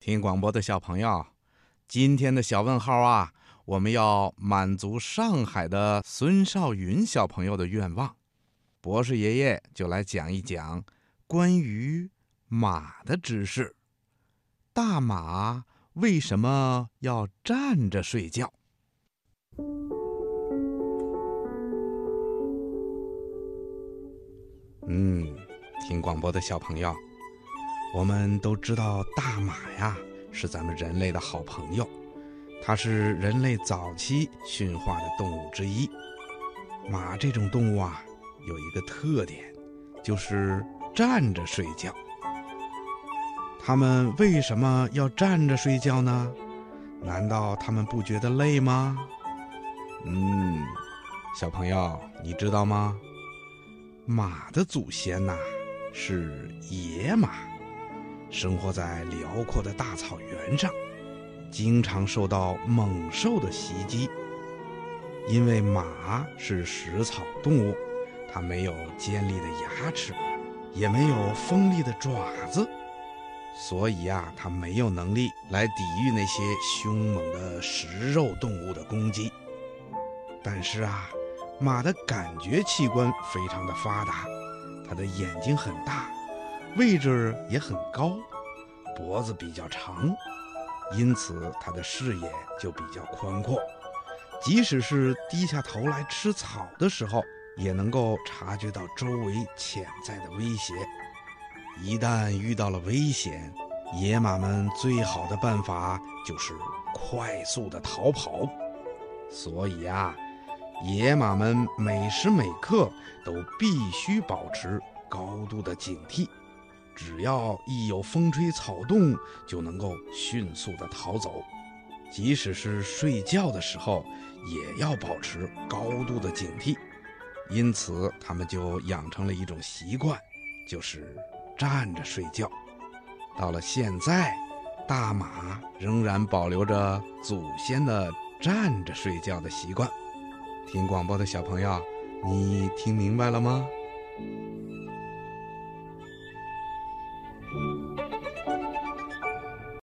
听广播的小朋友，今天的小问号啊，我们要满足上海的孙少云小朋友的愿望。博士爷爷就来讲一讲关于马的知识。大马为什么要站着睡觉？嗯，听广播的小朋友。我们都知道，大马呀是咱们人类的好朋友，它是人类早期驯化的动物之一。马这种动物啊，有一个特点，就是站着睡觉。它们为什么要站着睡觉呢？难道它们不觉得累吗？嗯，小朋友，你知道吗？马的祖先呐，是野马。生活在辽阔的大草原上，经常受到猛兽的袭击。因为马是食草动物，它没有尖利的牙齿，也没有锋利的爪子，所以啊，它没有能力来抵御那些凶猛的食肉动物的攻击。但是啊，马的感觉器官非常的发达，它的眼睛很大。位置也很高，脖子比较长，因此它的视野就比较宽阔。即使是低下头来吃草的时候，也能够察觉到周围潜在的威胁。一旦遇到了危险，野马们最好的办法就是快速的逃跑。所以啊，野马们每时每刻都必须保持高度的警惕。只要一有风吹草动，就能够迅速的逃走。即使是睡觉的时候，也要保持高度的警惕。因此，他们就养成了一种习惯，就是站着睡觉。到了现在，大马仍然保留着祖先的站着睡觉的习惯。听广播的小朋友，你听明白了吗？